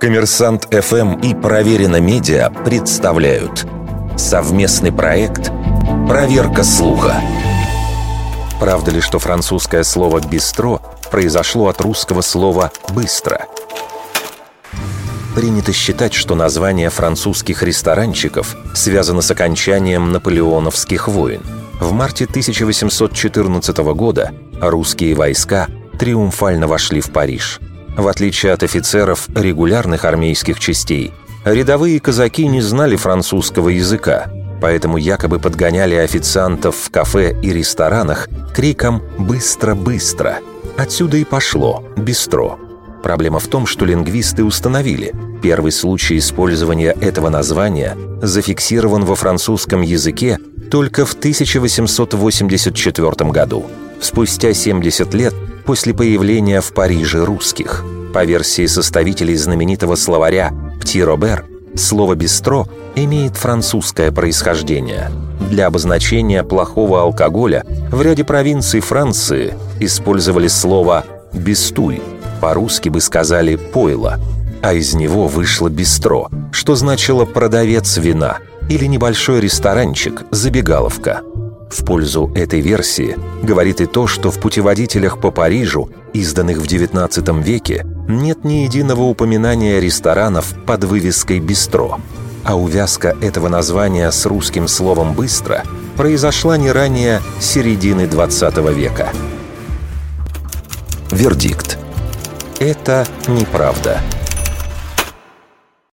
Коммерсант ФМ и Проверено Медиа представляют совместный проект «Проверка слуха». Правда ли, что французское слово «бистро» произошло от русского слова «быстро»? Принято считать, что название французских ресторанчиков связано с окончанием наполеоновских войн. В марте 1814 года русские войска триумфально вошли в Париж. В отличие от офицеров регулярных армейских частей, рядовые казаки не знали французского языка, поэтому якобы подгоняли официантов в кафе и ресторанах криком «быстро-быстро». Отсюда и пошло «бистро». Проблема в том, что лингвисты установили, первый случай использования этого названия зафиксирован во французском языке только в 1884 году, спустя 70 лет после появления в Париже русских. По версии составителей знаменитого словаря «Пти Робер», слово «бистро» имеет французское происхождение. Для обозначения плохого алкоголя в ряде провинций Франции использовали слово «бистуй», по-русски бы сказали «пойло», а из него вышло «бистро», что значило «продавец вина» или небольшой ресторанчик, забегаловка. В пользу этой версии говорит и то, что в путеводителях по Парижу, изданных в XIX веке, нет ни единого упоминания ресторанов под вывеской «бистро», а увязка этого названия с русским словом «быстро» произошла не ранее середины XX века. Вердикт. Это неправда.